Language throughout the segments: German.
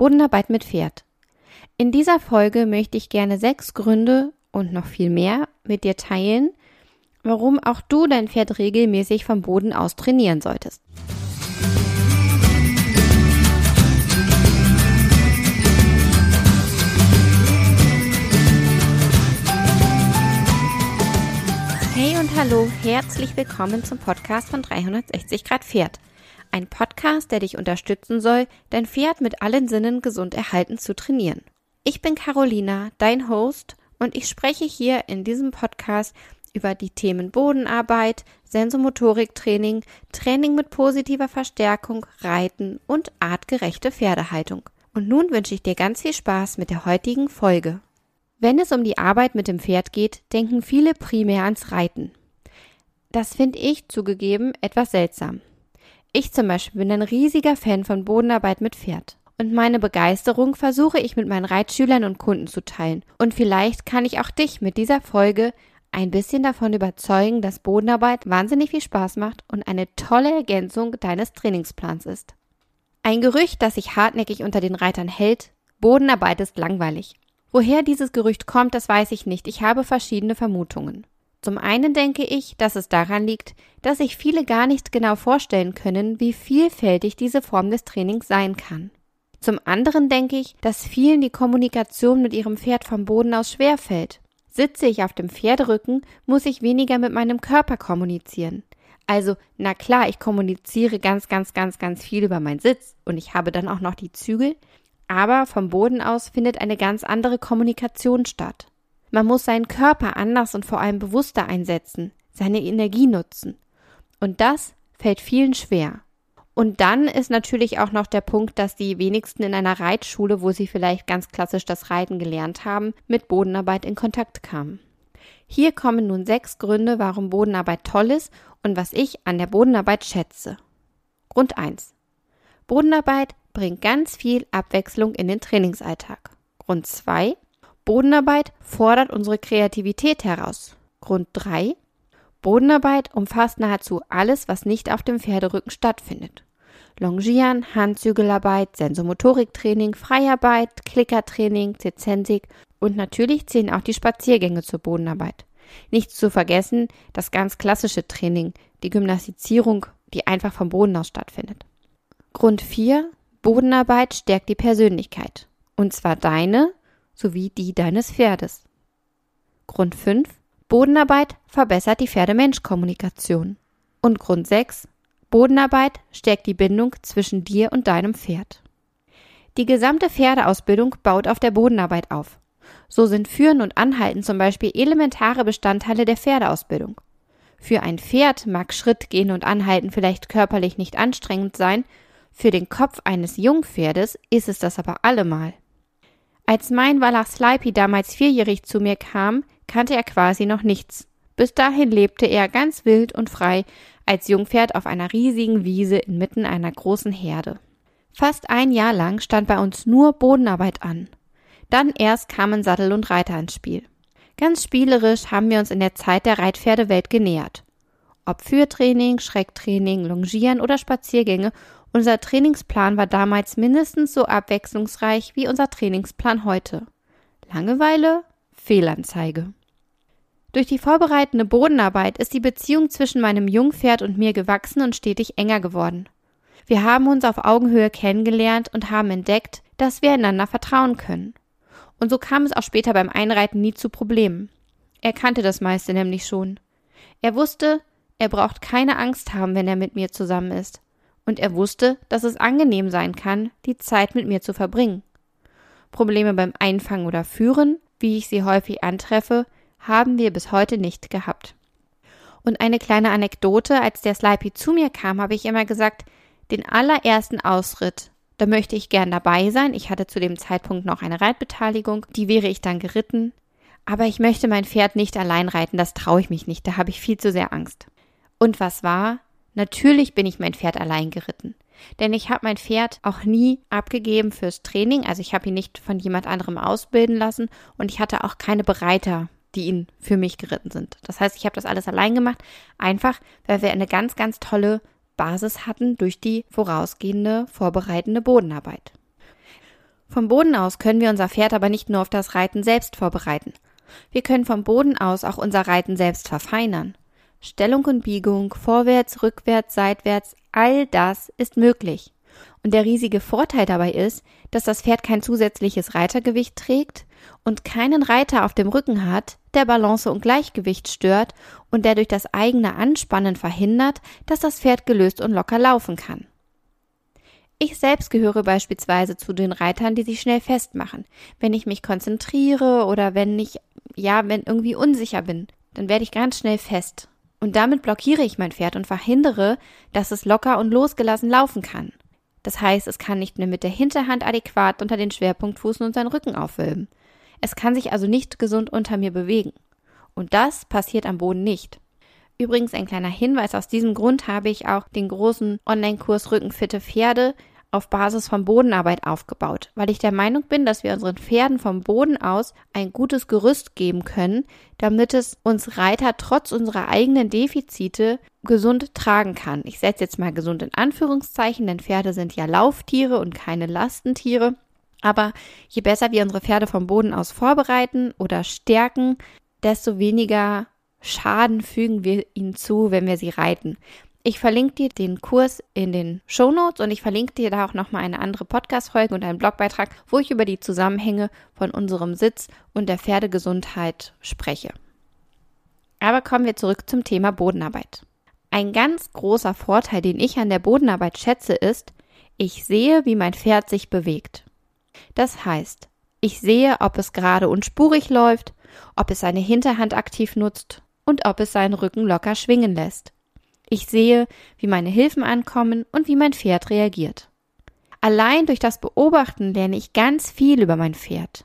Bodenarbeit mit Pferd. In dieser Folge möchte ich gerne sechs Gründe und noch viel mehr mit dir teilen, warum auch du dein Pferd regelmäßig vom Boden aus trainieren solltest. Hey und hallo, herzlich willkommen zum Podcast von 360 Grad Pferd. Ein Podcast, der dich unterstützen soll, dein Pferd mit allen Sinnen gesund erhalten zu trainieren. Ich bin Carolina, dein Host, und ich spreche hier in diesem Podcast über die Themen Bodenarbeit, Sensomotoriktraining, Training mit positiver Verstärkung, Reiten und artgerechte Pferdehaltung. Und nun wünsche ich dir ganz viel Spaß mit der heutigen Folge. Wenn es um die Arbeit mit dem Pferd geht, denken viele primär ans Reiten. Das finde ich zugegeben etwas seltsam. Ich zum Beispiel bin ein riesiger Fan von Bodenarbeit mit Pferd. Und meine Begeisterung versuche ich mit meinen Reitschülern und Kunden zu teilen. Und vielleicht kann ich auch dich mit dieser Folge ein bisschen davon überzeugen, dass Bodenarbeit wahnsinnig viel Spaß macht und eine tolle Ergänzung deines Trainingsplans ist. Ein Gerücht, das sich hartnäckig unter den Reitern hält, Bodenarbeit ist langweilig. Woher dieses Gerücht kommt, das weiß ich nicht. Ich habe verschiedene Vermutungen. Zum einen denke ich, dass es daran liegt, dass sich viele gar nicht genau vorstellen können, wie vielfältig diese Form des Trainings sein kann. Zum anderen denke ich, dass vielen die Kommunikation mit ihrem Pferd vom Boden aus schwer fällt. Sitze ich auf dem Pferderücken, muss ich weniger mit meinem Körper kommunizieren. Also, na klar, ich kommuniziere ganz, ganz, ganz, ganz viel über meinen Sitz und ich habe dann auch noch die Zügel, aber vom Boden aus findet eine ganz andere Kommunikation statt. Man muss seinen Körper anders und vor allem bewusster einsetzen, seine Energie nutzen. Und das fällt vielen schwer. Und dann ist natürlich auch noch der Punkt, dass die wenigsten in einer Reitschule, wo sie vielleicht ganz klassisch das Reiten gelernt haben, mit Bodenarbeit in Kontakt kamen. Hier kommen nun sechs Gründe, warum Bodenarbeit toll ist und was ich an der Bodenarbeit schätze. Grund 1. Bodenarbeit bringt ganz viel Abwechslung in den Trainingsalltag. Grund 2. Bodenarbeit fordert unsere Kreativität heraus. Grund 3. Bodenarbeit umfasst nahezu alles, was nicht auf dem Pferderücken stattfindet. Longieren, Handzügelarbeit, Sensomotoriktraining, Freiarbeit, Klickertraining, Zizensik und natürlich zählen auch die Spaziergänge zur Bodenarbeit. Nicht zu vergessen das ganz klassische Training, die Gymnastizierung, die einfach vom Boden aus stattfindet. Grund 4. Bodenarbeit stärkt die Persönlichkeit. Und zwar deine sowie die deines Pferdes. Grund 5. Bodenarbeit verbessert die Pferde-Mensch-Kommunikation. Und Grund 6. Bodenarbeit stärkt die Bindung zwischen dir und deinem Pferd. Die gesamte Pferdeausbildung baut auf der Bodenarbeit auf. So sind Führen und Anhalten zum Beispiel elementare Bestandteile der Pferdeausbildung. Für ein Pferd mag Schritt gehen und Anhalten vielleicht körperlich nicht anstrengend sein, für den Kopf eines Jungpferdes ist es das aber allemal. Als mein Wallach Slipey damals vierjährig zu mir kam, kannte er quasi noch nichts. Bis dahin lebte er ganz wild und frei als Jungpferd auf einer riesigen Wiese inmitten einer großen Herde. Fast ein Jahr lang stand bei uns nur Bodenarbeit an. Dann erst kamen Sattel und Reiter ins Spiel. Ganz spielerisch haben wir uns in der Zeit der Reitpferdewelt genähert. Ob Führtraining, Schrecktraining, Longieren oder Spaziergänge unser Trainingsplan war damals mindestens so abwechslungsreich wie unser Trainingsplan heute. Langeweile? Fehlanzeige. Durch die vorbereitende Bodenarbeit ist die Beziehung zwischen meinem Jungpferd und mir gewachsen und stetig enger geworden. Wir haben uns auf Augenhöhe kennengelernt und haben entdeckt, dass wir einander vertrauen können. Und so kam es auch später beim Einreiten nie zu Problemen. Er kannte das meiste nämlich schon. Er wusste, er braucht keine Angst haben, wenn er mit mir zusammen ist und er wusste, dass es angenehm sein kann, die Zeit mit mir zu verbringen. Probleme beim Einfangen oder Führen, wie ich sie häufig antreffe, haben wir bis heute nicht gehabt. Und eine kleine Anekdote, als der Slipey zu mir kam, habe ich immer gesagt, den allerersten Ausritt, da möchte ich gern dabei sein. Ich hatte zu dem Zeitpunkt noch eine Reitbeteiligung, die wäre ich dann geritten. Aber ich möchte mein Pferd nicht allein reiten, das traue ich mich nicht, da habe ich viel zu sehr Angst. Und was war? Natürlich bin ich mein Pferd allein geritten. Denn ich habe mein Pferd auch nie abgegeben fürs Training. Also ich habe ihn nicht von jemand anderem ausbilden lassen und ich hatte auch keine Bereiter, die ihn für mich geritten sind. Das heißt, ich habe das alles allein gemacht, einfach weil wir eine ganz, ganz tolle Basis hatten durch die vorausgehende vorbereitende Bodenarbeit. Vom Boden aus können wir unser Pferd aber nicht nur auf das Reiten selbst vorbereiten. Wir können vom Boden aus auch unser Reiten selbst verfeinern. Stellung und Biegung, vorwärts, rückwärts, seitwärts, all das ist möglich. Und der riesige Vorteil dabei ist, dass das Pferd kein zusätzliches Reitergewicht trägt und keinen Reiter auf dem Rücken hat, der Balance und Gleichgewicht stört und der durch das eigene Anspannen verhindert, dass das Pferd gelöst und locker laufen kann. Ich selbst gehöre beispielsweise zu den Reitern, die sich schnell festmachen. Wenn ich mich konzentriere oder wenn ich, ja, wenn irgendwie unsicher bin, dann werde ich ganz schnell fest. Und damit blockiere ich mein Pferd und verhindere, dass es locker und losgelassen laufen kann. Das heißt, es kann nicht mehr mit der Hinterhand adäquat unter den Schwerpunktfußen und seinen Rücken aufwölben. Es kann sich also nicht gesund unter mir bewegen. Und das passiert am Boden nicht. Übrigens ein kleiner Hinweis, aus diesem Grund habe ich auch den großen Online-Kurs Rückenfitte Pferde auf Basis von Bodenarbeit aufgebaut, weil ich der Meinung bin, dass wir unseren Pferden vom Boden aus ein gutes Gerüst geben können, damit es uns Reiter trotz unserer eigenen Defizite gesund tragen kann. Ich setze jetzt mal gesund in Anführungszeichen, denn Pferde sind ja Lauftiere und keine Lastentiere. Aber je besser wir unsere Pferde vom Boden aus vorbereiten oder stärken, desto weniger Schaden fügen wir ihnen zu, wenn wir sie reiten. Ich verlinke dir den Kurs in den Show Notes und ich verlinke dir da auch nochmal eine andere Podcast-Folge und einen Blogbeitrag, wo ich über die Zusammenhänge von unserem Sitz und der Pferdegesundheit spreche. Aber kommen wir zurück zum Thema Bodenarbeit. Ein ganz großer Vorteil, den ich an der Bodenarbeit schätze, ist, ich sehe, wie mein Pferd sich bewegt. Das heißt, ich sehe, ob es gerade und spurig läuft, ob es seine Hinterhand aktiv nutzt und ob es seinen Rücken locker schwingen lässt. Ich sehe, wie meine Hilfen ankommen und wie mein Pferd reagiert. Allein durch das Beobachten lerne ich ganz viel über mein Pferd.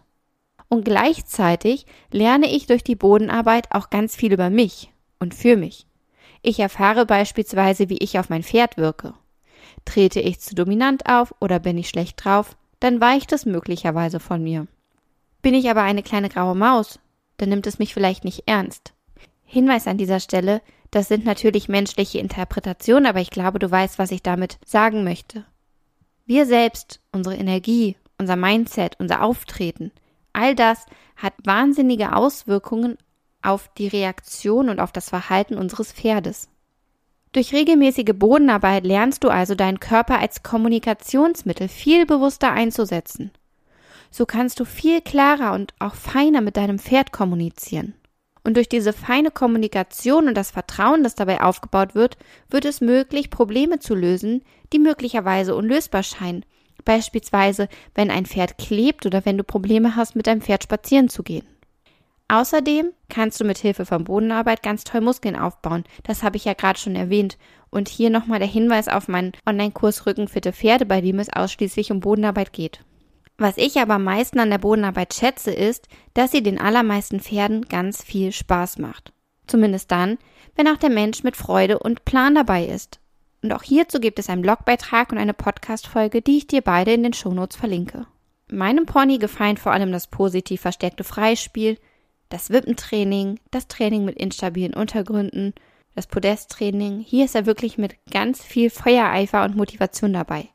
Und gleichzeitig lerne ich durch die Bodenarbeit auch ganz viel über mich und für mich. Ich erfahre beispielsweise, wie ich auf mein Pferd wirke. Trete ich zu dominant auf oder bin ich schlecht drauf, dann weicht es möglicherweise von mir. Bin ich aber eine kleine graue Maus, dann nimmt es mich vielleicht nicht ernst. Hinweis an dieser Stelle, das sind natürlich menschliche Interpretationen, aber ich glaube, du weißt, was ich damit sagen möchte. Wir selbst, unsere Energie, unser Mindset, unser Auftreten, all das hat wahnsinnige Auswirkungen auf die Reaktion und auf das Verhalten unseres Pferdes. Durch regelmäßige Bodenarbeit lernst du also deinen Körper als Kommunikationsmittel viel bewusster einzusetzen. So kannst du viel klarer und auch feiner mit deinem Pferd kommunizieren. Und durch diese feine Kommunikation und das Vertrauen, das dabei aufgebaut wird, wird es möglich, Probleme zu lösen, die möglicherweise unlösbar scheinen. Beispielsweise, wenn ein Pferd klebt oder wenn du Probleme hast, mit deinem Pferd spazieren zu gehen. Außerdem kannst du mit Hilfe von Bodenarbeit ganz toll Muskeln aufbauen. Das habe ich ja gerade schon erwähnt. Und hier nochmal der Hinweis auf meinen Online-Kurs Rückenfitte Pferde, bei dem es ausschließlich um Bodenarbeit geht. Was ich aber am meisten an der Bodenarbeit schätze, ist, dass sie den allermeisten Pferden ganz viel Spaß macht. Zumindest dann, wenn auch der Mensch mit Freude und Plan dabei ist. Und auch hierzu gibt es einen Blogbeitrag und eine Podcast-Folge, die ich dir beide in den Shownotes verlinke. Meinem Pony gefallen vor allem das positiv verstärkte Freispiel, das Wippentraining, das Training mit instabilen Untergründen, das Podesttraining. Hier ist er wirklich mit ganz viel Feuereifer und Motivation dabei.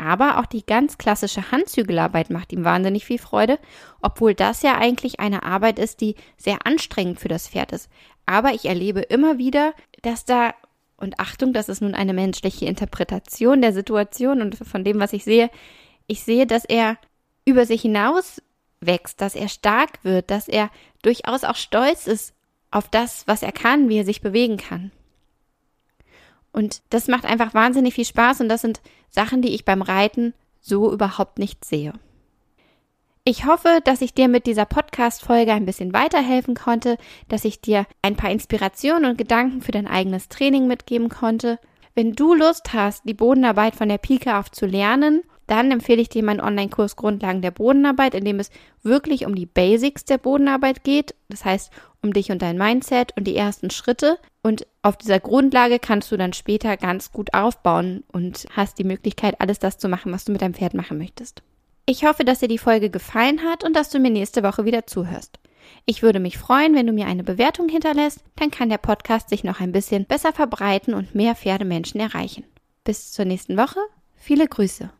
Aber auch die ganz klassische Handzügelarbeit macht ihm wahnsinnig viel Freude, obwohl das ja eigentlich eine Arbeit ist, die sehr anstrengend für das Pferd ist. Aber ich erlebe immer wieder, dass da, und Achtung, das ist nun eine menschliche Interpretation der Situation und von dem, was ich sehe, ich sehe, dass er über sich hinaus wächst, dass er stark wird, dass er durchaus auch stolz ist auf das, was er kann, wie er sich bewegen kann. Und das macht einfach wahnsinnig viel Spaß und das sind Sachen, die ich beim Reiten so überhaupt nicht sehe. Ich hoffe, dass ich dir mit dieser Podcast-Folge ein bisschen weiterhelfen konnte, dass ich dir ein paar Inspirationen und Gedanken für dein eigenes Training mitgeben konnte. Wenn du Lust hast, die Bodenarbeit von der Pike auf zu lernen dann empfehle ich dir meinen Online-Kurs Grundlagen der Bodenarbeit, in dem es wirklich um die Basics der Bodenarbeit geht. Das heißt, um dich und dein Mindset und die ersten Schritte. Und auf dieser Grundlage kannst du dann später ganz gut aufbauen und hast die Möglichkeit, alles das zu machen, was du mit deinem Pferd machen möchtest. Ich hoffe, dass dir die Folge gefallen hat und dass du mir nächste Woche wieder zuhörst. Ich würde mich freuen, wenn du mir eine Bewertung hinterlässt, dann kann der Podcast sich noch ein bisschen besser verbreiten und mehr Pferdemenschen erreichen. Bis zur nächsten Woche. Viele Grüße.